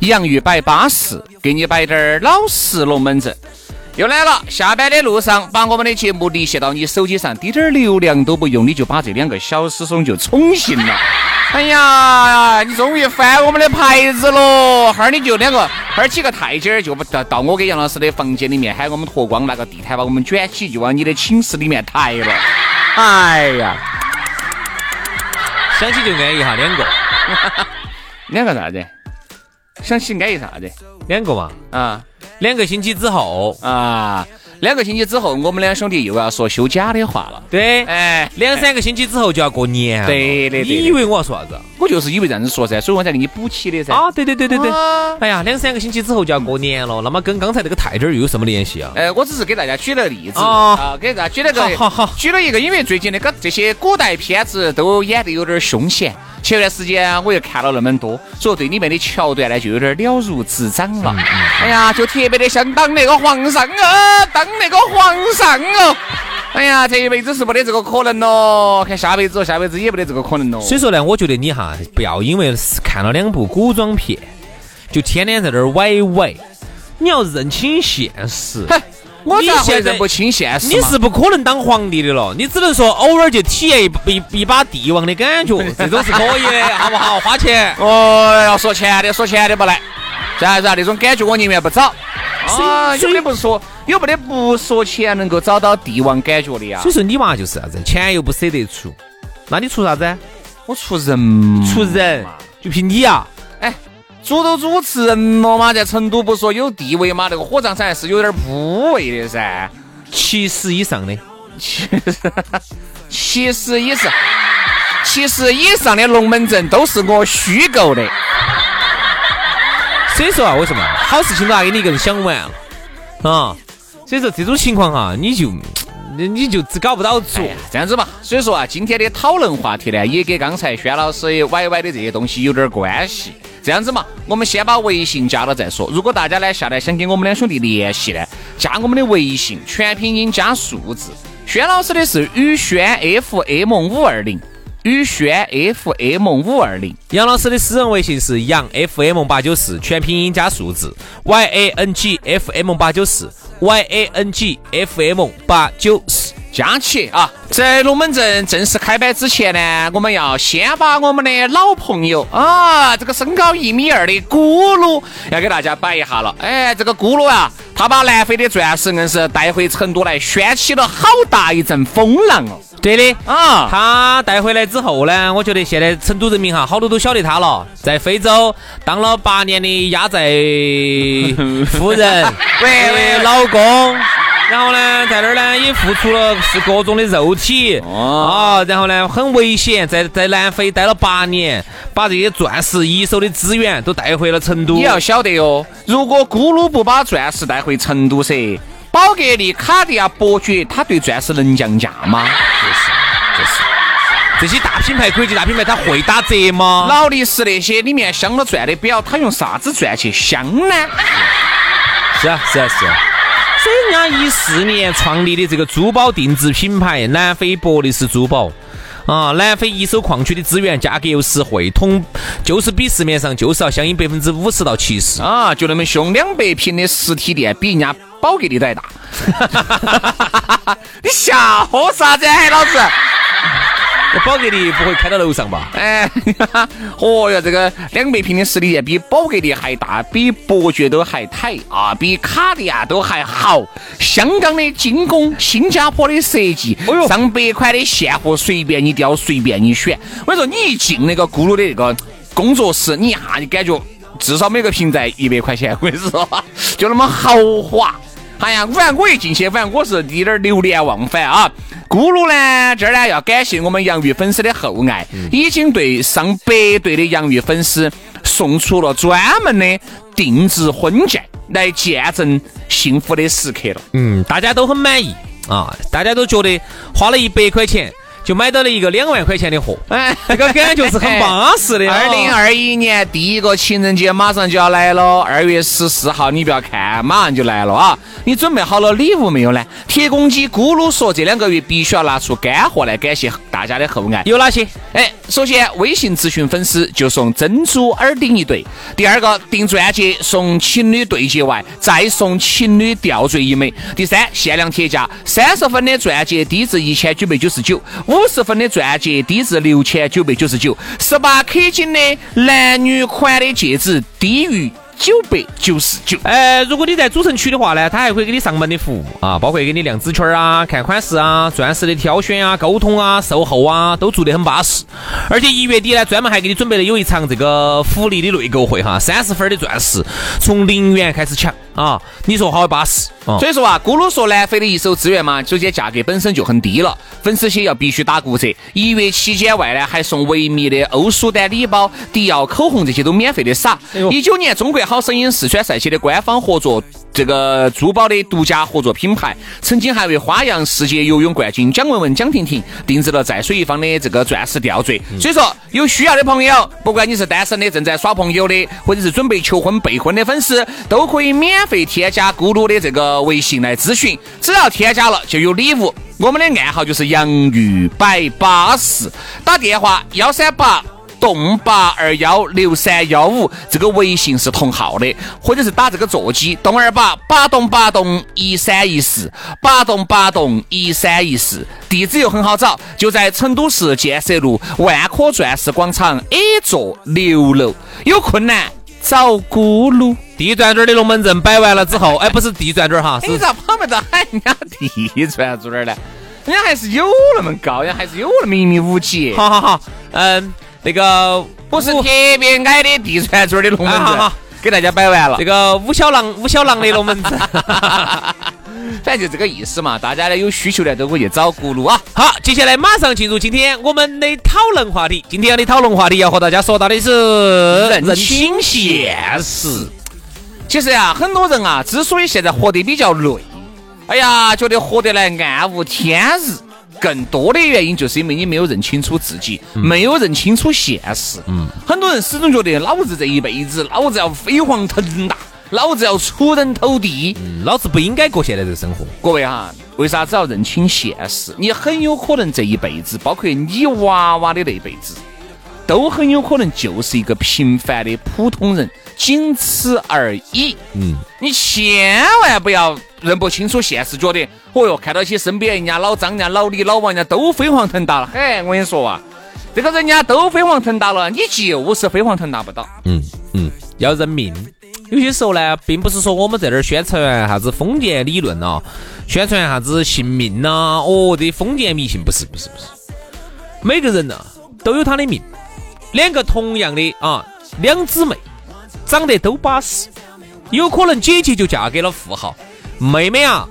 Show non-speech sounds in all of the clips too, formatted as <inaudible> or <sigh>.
洋芋摆巴适，给你摆点儿老实龙门阵。又来了，下班的路上把我们的节目离线到你手机上，滴点儿流量都不用，你就把这两个小师兄就宠幸了。<laughs> 哎呀，你终于翻我们的牌子喽！哈儿你就两个，哈儿几个太监儿就到到我跟杨老师的房间里面，喊我们脱光，拿个地毯把我们卷起，就往你的寝室里面抬了。哎呀，想起就安逸哈，两个，<laughs> 两个啥子？想起安逸啥子？两个嘛，啊，两个星期之后啊。两个星期之后，我们两兄弟又要说休假的话了。对，哎，两三个星期之后就要过年了。对对，你以为我要说啥子？我就是以为这样子说噻，所以我才给你补起的噻。啊，对对对对对。哎呀，两三个星期之后就要过年了，那么跟刚才那个太监又有什么联系啊？哎，我只是给大家举了个例子啊，给大家举了个，好好举了一个，因为最近那个这些古代片子都演得有点凶险。前段时间我又看了那么多，所以对里面的桥段呢就有点了如指掌了。哎呀，就特别的想当那个皇上啊，当那个皇上哦。哎呀，这一辈子是没得这个可能咯，看下辈子，下辈子也没得这个可能咯。所以说呢，我觉得你哈不要因为看了两部古装片，就天天在这儿歪歪，你要认清现实。我咋会认不清现实？你是不可能当皇帝的了，你只能说偶尔去体验一 <laughs> 一一把帝王的感觉，这种是可以的，好不好？花钱哦，要说钱的，说钱的不来，这样子啊？那种感觉我宁愿不找啊！有的不说，有没得不说钱能够找到帝王感觉的呀？所以说你娃就是啥子？钱又不舍得出，那你出啥子？我出人，出人，就凭你啊！哎。主都主持人了嘛，在成都不说有地位嘛，那个火葬场还是有点铺位的噻。七十以上的，<laughs> 七十七十以上，七十以上的龙门阵都是我虚构的。所以说啊，为什么好事情都要给你一个人想完啊？所以说这种情况哈，你就。你就只搞不到做这样子嘛，所以说啊，今天的讨论话题呢，也跟刚才轩老师歪歪的这些东西有点关系。这样子嘛，我们先把微信加了再说。如果大家呢下来想跟我们两兄弟联系呢，加我们的微信，全拼音加数字。轩老师的是宇轩 FM 五二零，宇轩 FM 五二零。杨老师的私人微信是杨 FM 八九四，全拼音加数字，Y A N G F M 八九四。Y A N G F M 八九四加起啊！在龙门阵正式开摆之前呢，我们要先把我们的老朋友啊，这个身高一米二的咕噜要给大家摆一下了。哎，这个咕噜啊，他把南非的钻石硬是带回成都来，掀起了好大一阵风浪哦。对的啊，他带回来之后呢，我觉得现在成都人民哈，好多都晓得他了，在非洲当了八年的压寨夫人，<laughs> 喂喂，老公。然后呢，在那儿呢也付出了是各种的肉体啊，然后呢很危险，在在南非待了八年，把这些钻石一手的资源都带回了成都。你要晓得哟，如果咕噜不把钻石带回成都噻，宝格丽、卡地亚、伯爵，他对钻石能降价吗？就是就是，这些大品牌、国际大品牌，他会打折吗？劳力士那些里面镶了钻的表，他用啥子钻去镶呢？是啊是啊是啊。人家一四年创立的这个珠宝定制品牌南非博利斯珠宝啊，南非一手矿区的资源价格又实惠，同就是比市面上就是要相应百分之五十到七十啊，就那么凶，两百平的实体店比人家宝格丽都还大。<laughs> 你笑啥子，老子？宝格丽不会开到楼上吧？<laughs> 哎，哦哟，这个两百平的实体店比宝格丽还大，比伯爵都还抬啊，比卡地亚都还好。香港的精工，新加坡的设计，上百款的现货随便你挑，随便你选。我跟你说，你一进那个咕噜的那个工作室，你一下就感觉至少每个瓶在一百块钱。我跟你说，就那么豪华。哎呀，反正我一进去，反正我是一点流连忘返啊。咕噜呢，这儿呢要感谢我们洋芋粉丝的厚爱，已经对上百对的洋芋粉丝送出了专门的定制婚戒，来见证幸福的时刻了。嗯，大家都很满意啊，大家都觉得花了一百块钱。就买到了一个两万块钱的货，<laughs> 哎，这个感觉是很巴适的。二零二一年第一个情人节马上就要来了，二月十四号，你不要看，马上就来了啊！你准备好了礼物没有呢？铁公鸡咕噜说，这两个月必须要拿出干货来感谢大家的厚爱。有哪些？哎，首先微信咨询粉丝就送珍珠耳钉一对，第二个订钻戒送情侣对戒外，再送情侣吊坠一枚。第三，限量铁价，三十分的钻戒低至一千九百九十九。五五十分的钻戒低至六千九百九十九，十八 K 金的男女款的戒指低于。九百九十九。呃，如果你在主城区的话呢，他还会给你上门的服务啊，包括给你亮指圈啊、看款式啊、钻石的挑选啊、沟通啊、售后啊，都做得很巴适。而且一月底呢，专门还给你准备了有一场这个福利的内购会哈，三十分的钻石从零元开始抢啊，你说好巴适。所以说啊，咕噜说南非的一手资源嘛，首先价格本身就很低了，粉丝些要必须打骨折。一月期间外呢，还送维密的欧舒丹礼包、迪奥口红这些都免费的撒。一九年中国好声音四川赛区的官方合作。这个珠宝的独家合作品牌，曾经还为花样世界游泳冠军蒋雯雯、蒋婷婷定制了在水一方的这个钻石吊坠。所以说，有需要的朋友，不管你是单身的、正在耍朋友的，或者是准备求婚备婚的粉丝，都可以免费添加咕噜的这个微信来咨询。只要添加了，就有礼物。我们的暗号就是洋芋摆巴士，打电话幺三八。栋八二幺六三幺五，这个微信是同号的，或者是打这个座机，栋二八八栋八栋一三一四，八栋八栋一三一四，地址又很好找，就在成都市建设路万科钻石广场 A 座六楼。有困难找咕噜。地转转的龙门阵摆完了之后，哎，不是地转转哈，<laughs> 你咋跑没到喊人家地转转呢？人家还是有那么高，人家还是有那么一米五几。好好好，嗯。那个不是特别矮的地传嘴的龙门阵，给大家摆完了。这个五小郎五小郎的龙门阵，<laughs> 反正就这个意思嘛。大家呢有需求呢都可以去找咕噜啊。好，接下来马上进入今天我们的讨论话题。今天的讨论话题要和大家说到的是认清现实。其实呀，很多人啊，之所以现在活得比较累，哎呀，觉得活得来暗无天日。更多的原因就是因为你没有认清楚自己，没有认清楚现实。嗯，很多人始终觉得老子这一辈子，老子要飞黄腾达，老子要出人头地，老子不应该过现在这生活。各位哈，为啥子要认清现实？你很有可能这一辈子，包括你娃娃的那辈子，都很有可能就是一个平凡的普通人，仅此而已。嗯，你千万不要。认不清楚现实，觉得哦哟，看到起身边人家老张、人家老李、老王，人家都飞黄腾达了。嘿，我跟你说啊，这个人家都飞黄腾达了，你就是飞黄腾达不到。嗯嗯，要认命。有些时候呢，并不是说我们在这儿宣传啥子封建理论啊，宣传啥子信命呐，哦，这封建迷信不是不是不是。每个人呢都有他的命，两个同样的啊两姊妹，长得都巴适，有可能姐姐就嫁给了富豪。妹妹啊，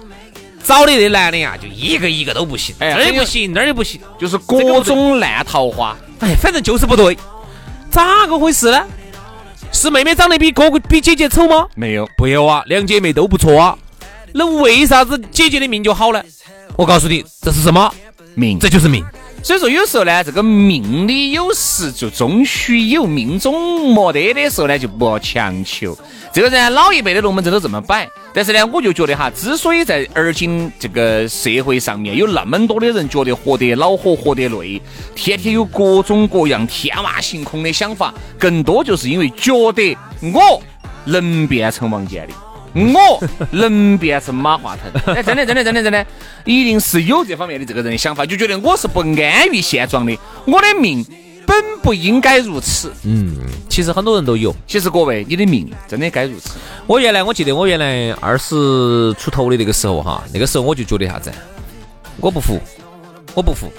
找的这男的呀，就一个一个都不行，这儿也不行，那儿也不行，就是各种烂桃花。哎，反正就是不对，咋个回事呢？是妹妹长得比哥哥比姐姐丑吗？没有，不有啊，两姐妹都不错啊。那为啥子姐姐的命就好呢？我告诉你，这是什么命？这就是命。所以说，有时候呢，这个命里有时就终须有，命中没得的时候呢，就不要强求。这个人老一辈的龙门阵都这么摆，但是呢，我就觉得哈，之所以在而今这个社会上面有那么多的人觉得活得恼火、活得累，天天有各种各样天马行空的想法，更多就是因为觉得我能变成王健林，我能变成马化腾。哎，真的，真的，真的，真的，一定是有这方面的这个人的想法，就觉得我是不安于现状的，我的命本不应该如此。嗯，其实很多人都有。其实各位，你的命真的该如此。我原来我记得我原来二十出头的那个时候哈，那个时候我就觉得啥子，我不服，我不服，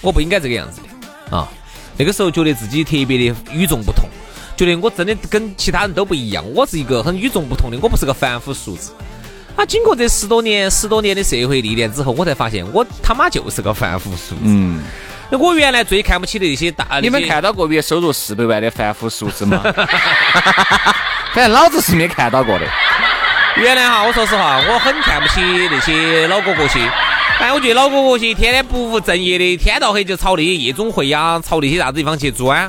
我不应该这个样子的啊。那个时候觉得自己特别的与众不同。觉得我真的跟其他人都不一样，我是一个很与众不同的，我不是个凡夫俗子。啊，经过这十多年、十多年的社会历练之后，我才发现我他妈就是个凡夫俗子。嗯，我原来最看不起的那些大，你们看到过月收入四百万的凡夫俗子吗？<laughs> <laughs> 反正老子是没看到过的。原来哈，我说实话，我很看不起那些老哥哥些。哎，我觉得老哥哥些天天不务正业的，天到黑就朝那些夜总会呀，朝那些啥子地方去钻。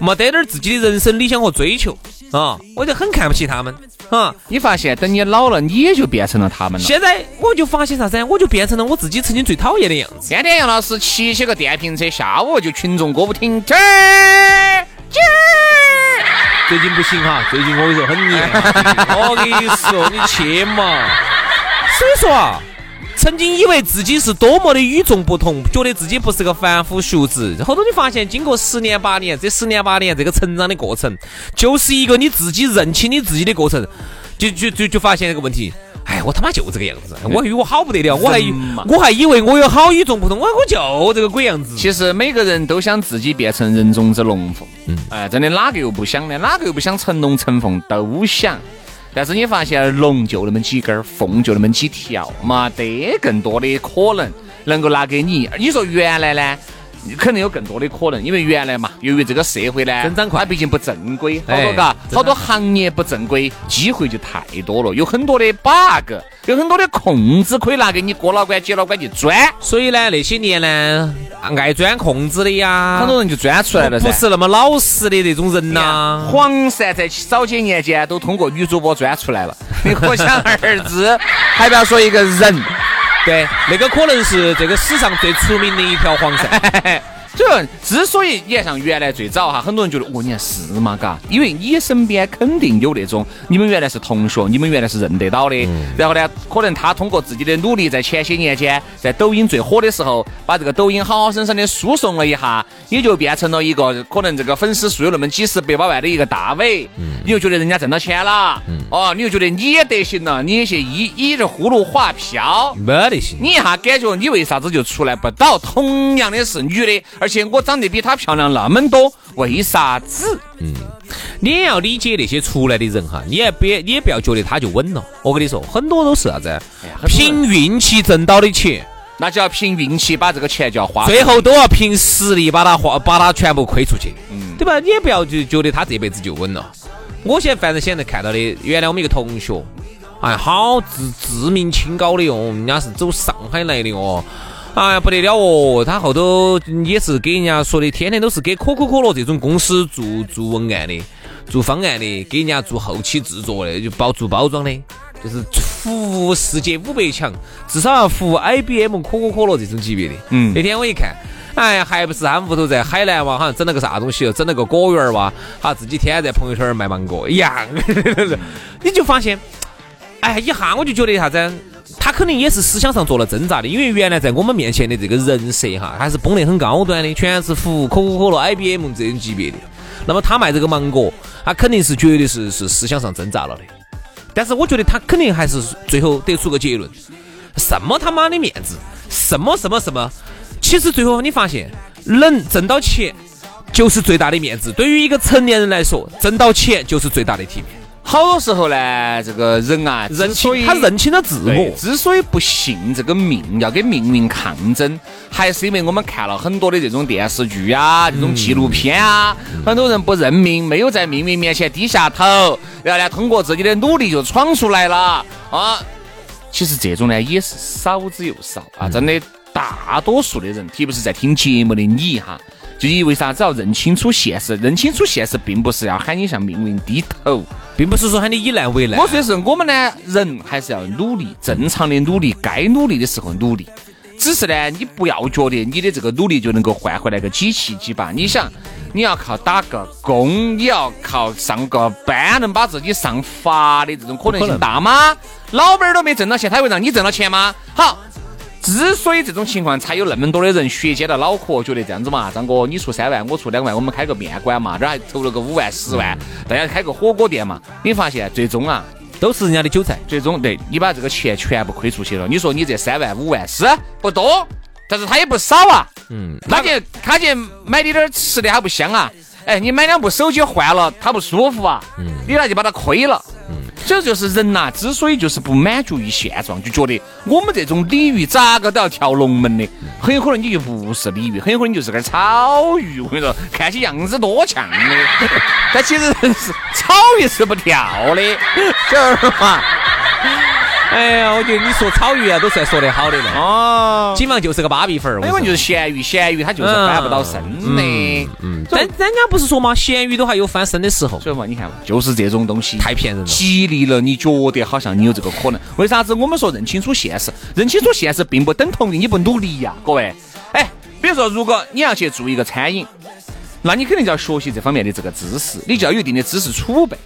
没得点自己的人生理想和追求啊，我就很看不起他们啊！你发现等你老了，你也就变成了他们了。现在我就发现啥子？我就变成了我自己曾经最讨厌的样子。天天杨老师骑起个电瓶车，下午就群众歌舞厅。最近不行哈，最近我跟你说很严。我跟你说，你去嘛。所以说啊。曾经以为自己是多么的与众不同，觉得自己不是个凡夫俗子。后头你发现，经过十年八年，这十年八年这个成长的过程，就是一个你自己认清你自己的过程。就就就就发现这个问题，哎，我他妈就这个样子，我以为我好不得了，我还我还以为我有好与众不同，我我就这个鬼样子。其实每个人都想自己变成人中之龙凤，嗯，哎，真的哪个又不想呢？哪个又不想成龙成凤？都想。但是你发现龙就那么几根，凤就那么几条，没得更多的可能能够拿给你。你说原来呢？肯定有更多的可能，因为原来嘛，由于这个社会呢，增长快，它毕竟不正规，好多嘎，好多行业不正规，机会就太多了，有很多的 bug，有很多的空子可以拿给你哥老关、接老关去钻。所以呢，那些年呢，爱钻空子的呀，很多人就钻出来了不是那么老实的那种人呐。黄鳝在早些年间都通过女主播钻出来了，你可想而知，<laughs> 还不要说一个人。对，那个可能是这个史上最出名的一条黄鳝。<laughs> 这之所以你看像原来最早哈，很多人觉得哦，你看是嘛？嘎，因为你身边肯定有那种你们原来是同学，你们原来是认得到的。然后呢，可能他通过自己的努力，在前些年间，在抖音最火的时候，把这个抖音好好生生的输送了一下，也就变成了一个可能这个粉丝数有那么几十百把万的一个大 V。你就觉得人家挣到钱了，哦，你就觉得你也得行了，你也去依依着葫芦画瓢，没得行。你一下感觉你为啥子就出来不到？同样的是女的，而且我长得比她漂亮那么多，为啥子？嗯，你也要理解那些出来的人哈，你也别你也不要觉得他就稳了。我跟你说，很多都是啥子？凭运气挣到的钱，那就要凭运气把这个钱就要花，最后都要凭实力把它花，把它全部亏出去，嗯，对吧？你也不要就觉得他这辈子就稳了。我现在反正现在看到的，原来我们一个同学，哎，好自自命清高的哟，人家是走上海来的哦。哎呀，不得了哦！他后头也是给人家说的，天天都是给可口可乐这种公司做做文案的、做方案的，给人家做后期制作的，就包做包装的，就是服务世界五百强，至少要服务 IBM、可口可乐这种级别的。嗯，那天我一看，哎呀，还不是他们屋头在海南哇，好像整了个啥东西，整了个果园哇，哈，自己天天在朋友圈卖芒果一样。<laughs> 你就发现，哎，一下我就觉得啥子？他肯定也是思想上做了挣扎的，因为原来在我们面前的这个人设哈，还是崩得很高端的，全是服务可口可乐、IBM 这种级别的。那么他卖这个芒果，他肯定是绝对是是思想上挣扎了的。但是我觉得他肯定还是最后得出个结论：什么他妈的面子，什么什么什么。其实最后你发现，能挣到钱就是最大的面子。对于一个成年人来说，挣到钱就是最大的体面。好多时候呢，这个人啊，认清他认清了自我。之所以不信这个命，要跟命运抗争，还是因为我们看了很多的这种电视剧啊，这种纪录片啊，很多人不认命，没有在命运面前低下头，然后呢，通过自己的努力就闯出来了啊。其实这种呢，也是少之又少啊，真的，大多数的人，特别是在听节目的你哈。就你为啥子要认清楚现实？认清楚现实，并不是要喊你向命运低头，并不是说喊你以难为难。我说的是，我们呢，人还是要努力，正常的努力，该努力的时候努力。只是呢，你不要觉得你的这个努力就能够换回来个几七几八。你想，你要靠打个工，你要靠上个班能把自己上发的这种可能性大吗？老板都没挣到钱，他会让你挣到钱吗？好。之所以这种情况才有那么多的人血尖的脑壳，觉得这样子嘛，张哥你出三万，我出两万，我们开个面馆嘛，这儿还投了个五万、十万，大家开个火锅店嘛，你发现最终啊，都是人家的韭菜，最终对你把这个钱全部亏出去了。你说你这三万、五万是不多，但是他也不少啊。嗯，他去他去买点点吃的还不香啊？哎，你买两部手机换了，他不舒服啊？嗯，你那就把他亏了。这就是人呐，之所以就是不满足于现状，就觉得我们这种鲤鱼咋个都要跳龙门的，很有可能你就不是鲤鱼，很有可能你就是个草鱼。我跟你说，看起样子多像的，但其实是草鱼是不跳的，晓得嘛？哎呀，我觉得你说草鱼啊，都算说得好的了。哦，基本上就是个芭比粉儿。因为就是咸鱼，咸鱼它就是翻不到身的。嗯，但人家不是说嘛，咸鱼都还有翻身的时候。所以嘛，你看嘛，就是这种东西太骗人了，激励了你觉得好像你有这个可能。为啥子我们说认清楚现实？认清楚现实并不等同于你不努力呀，各位。哎，比如说，如果你要去做一个餐饮。那你肯定就要学习这方面的这个知识，你就要有一定的知识储备。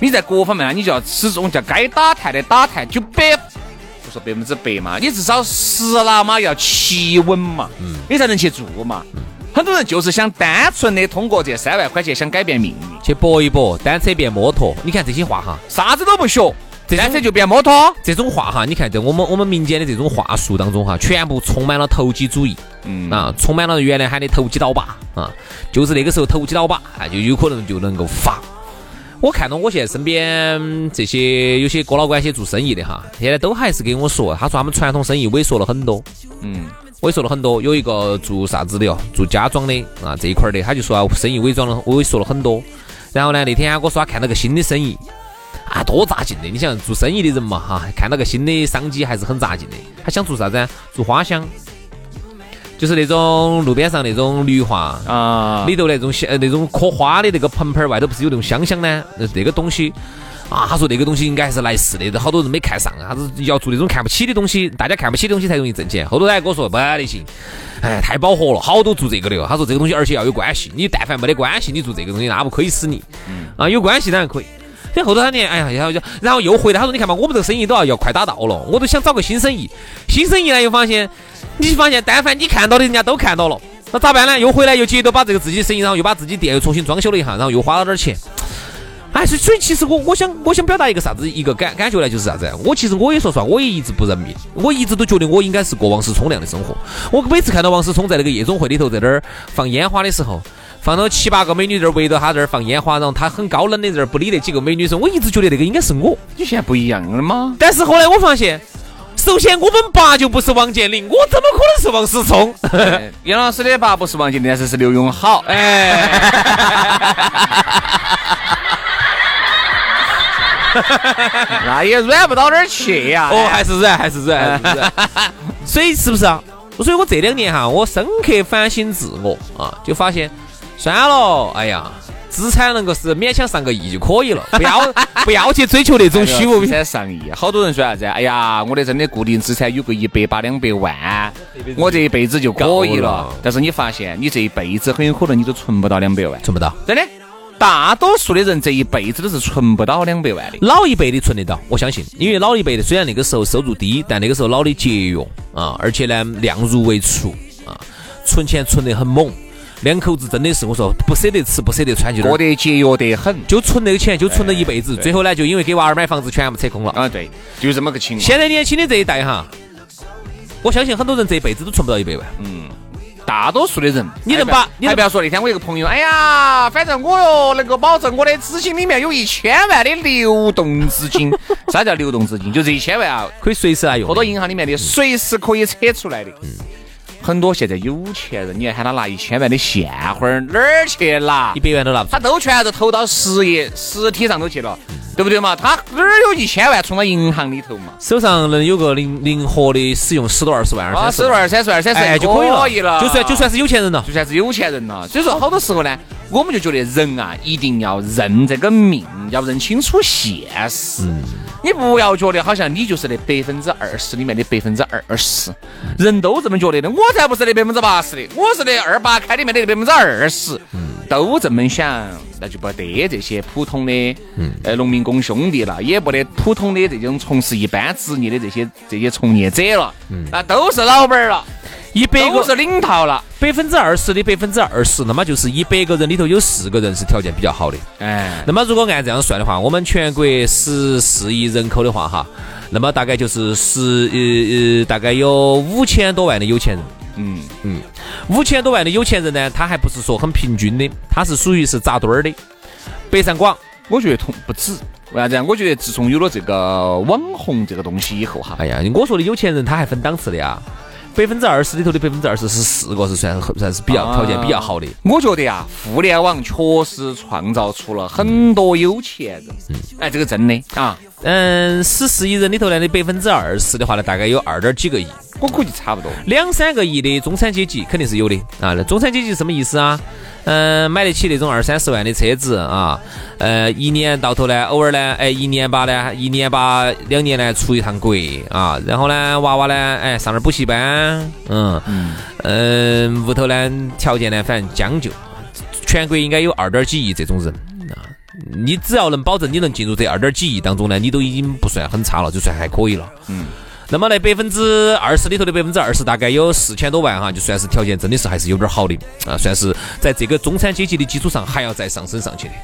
你在各方面呢，你就要始终叫该打探的打探，就百不说百分之百嘛，你至少十拿嘛要七稳嘛，你才能去做嘛。很多人就是想单纯的通过这三万块钱想改变命运，去搏一搏，单车变摩托。你看这些话哈，啥子都不学。单车就变摩托，这种话哈，你看在我们我们民间的这种话术当中哈，全部充满了投机主义，嗯啊，充满了原来喊的投机倒把啊，就是那个时候投机倒把啊，就有可能就能够发。我看到我现在身边这些有些哥老倌些做生意的哈，现在都还是跟我说，他说他们传统生意萎缩了很多，嗯，萎缩了很多。有一个做啥子的哦，做家装的啊这一块的，他就说啊，生意萎装了萎缩了很多。然后呢，那天我说他看到个新的生意。啊，多扎劲的！你想做生意的人嘛，哈，看到个新的商机还是很扎劲的。他想做啥子？做花香，就是那种路边上那种绿化啊，里头那种香那种刻花的那个盆盆儿外头不是有那种香香呢？那个东西啊，他说那个东西应该还是来势的，都好多人没看上，他是要做那种看不起的东西，大家看不起的东西才容易挣钱。后头他还跟我说不得行，哎，太饱和了，好多做这个的。他说这个东西而且要有关系，你但凡没得关系，你做这个东西那不亏死你。啊，有关系当然可以。这后头他年，哎呀，然后就，然后又回来，他说：“你看嘛，我们这个生意都要要快打到了，我都想找个新生意。新生意呢，又发现，你发现，但凡你看到的，人家都看到了，那咋办呢？又回来又接着把这个自己生意，然后又把自己店又重新装修了一下，然后又花了点钱。哎，所以，所以其实我，我想，我想表达一个啥子一个感感觉呢？就是啥子？我其实我也说实话，我也一直不认命，我一直都觉得我应该是过王思聪那样的生活。我每次看到王思聪在那个夜总会里头在那儿放烟花的时候。放到七八个美女这儿围着他这儿放烟花，然后他很高冷的这儿不理那几个美女生。我一直觉得那个应该是我。你现在不一样了吗？但是后来我发现，首先我们爸就不是王健林，我怎么可能是王思聪？杨老师的爸不是王健林，但是是刘永好。哎，<laughs> 那也软不到哪儿去呀。哦，还是软，还是软。所以是不是啊？所以我这两年哈，我深刻反省自我啊，就发现。算了，哎呀，资产能够是勉强上个亿就可以了，不要不要去追求那种虚无。资产上亿，好多人说啥子？哎呀，我的真的固定资产有个一百八两百万，我这一辈子就可以了。但是你发现，你这一辈子很有可能你都存不到两百万，存不到。真的，大多数的人这一辈子都是存不到两百万的。老一辈的存得到，我相信，因为老一辈的虽然那个时候收入低，但那个时候老的节约啊，而且呢量入为出啊，存钱存得很猛。两口子真的是我说不舍得吃不舍得穿，就过得节约得很，就存那个钱就存了一辈子，最后呢就因为给娃儿买房子全部扯空了啊！对，就这么个情况。现在年轻的这一代哈，我相信很多人这一辈子都存不到一百万。嗯，大多数的人，你能把，你还不要说那天我一个朋友，哎呀，反正我哟能够保证我的资金里面有一千万的流动资金。<laughs> 啥叫流动资金？就这一千万啊，可以随时来用，或者银行里面的随时可以扯出来的。嗯。很多现在有钱人，你还喊他拿一千万的现花儿，哪儿去拿？一百万都拿不他都全是投到实业、实体上头去了，对不对嘛？他哪儿有一千万存到银行里头嘛？手上能有个灵灵活的使用十多二十万、二十多二三十、二三十就可以了，就算就算是有钱人了，就算是有钱人了。所以说，好多时候呢，我们就觉得人啊，一定要认这个命，要认清楚现实。你不要觉得好像你就是那百分之二十里面的百分之二十，人都这么觉得的。我才不是那百分之八十的，我是那二八开里面的百分之二十。都这么想，那就不得这些普通的呃农民工兄弟了，也不得普通的这种从事一般职业的这些这些从业者了，那都是老板了。一百个是领头了，百分之二十的百分之二十，那么就是一百个人里头有四个人是条件比较好的。哎，那么如果按这样算的话，我们全国十四亿人口的话，哈，那么大概就是十呃呃，大概有五千多万的有钱人。嗯嗯，五千多万的有钱人呢，他还不是说很平均的，他是属于是扎堆儿的。北上广，我觉得同不止，为啥子？我觉得自从有了这个网红这个东西以后，哈，哎呀，我说的有钱人他还分档次的呀。百分之二十里头的百分之二十是四个是算算是比较条件比较好的。我觉得呀，互联网确实创造出了很多有钱人。嗯，哎，这个真的啊。嗯，十四亿人里头呢的百分之二十的话呢，大概有二点几个亿。我估计差不多。两三个亿的中产阶级肯定是有的啊。那中产阶级什么意思啊？嗯，买得起那种二三十万的车子啊。呃，一年到头呢，偶尔呢，哎，一年吧呢，一年吧两年呢出一趟国啊。然后呢，娃娃呢，哎，上点补习班。嗯嗯，屋头呢条件呢反正将就。全国应该有二点几亿这种人啊。你只要能保证你能进入这二点几亿当中呢，你都已经不算很差了，就算还可以了。嗯。那么那百分之二十里头的百分之二十，大概有四千多万哈，就算是条件真的是还是有点好的啊，算是在这个中产阶级的基础上还要再上升上去的。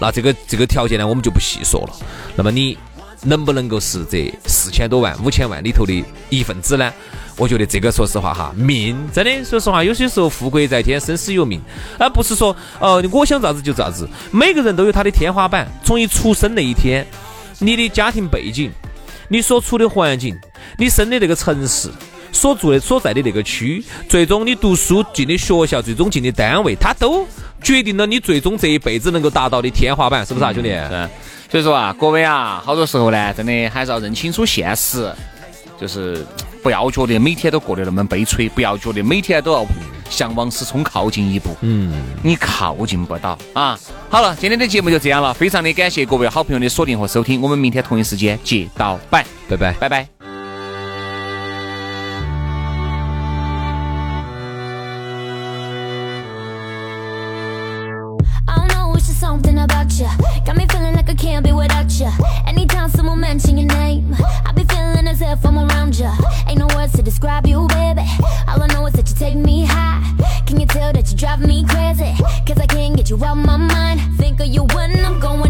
那这个这个条件呢，我们就不细说了。那么你能不能够是这四千多万、五千万里头的一份子呢？我觉得这个说实话哈，命真的说实话，有些时候富贵在天，生死由命，而不是说呃我想咋子就咋子。每个人都有他的天花板，从一出生那一天，你的家庭背景。你所处的环境，你生的那个城市，所住的所在的那个区，最终你读书进的学校，最终进的单位，它都决定了你最终这一辈子能够达到的天花板，是不是啊，兄弟？是。所以说啊，各位啊，好多时候呢，真的还是要认清楚现实，就是不要觉得每天都过得那么悲催，不要觉得每天都要。向往思聪靠近一步，嗯，你靠近不到啊。好了，今天的节目就这样了，非常的感谢各位好朋友的锁定和收听，我们明天同一时间接到拜，拜拜，拜拜。mention your name. I be feeling as if I'm around ya. Ain't no words to describe you, baby. All I know is that you take me high. Can you tell that you drive me crazy? Cause I can't get you out my mind. Think of you when I'm going.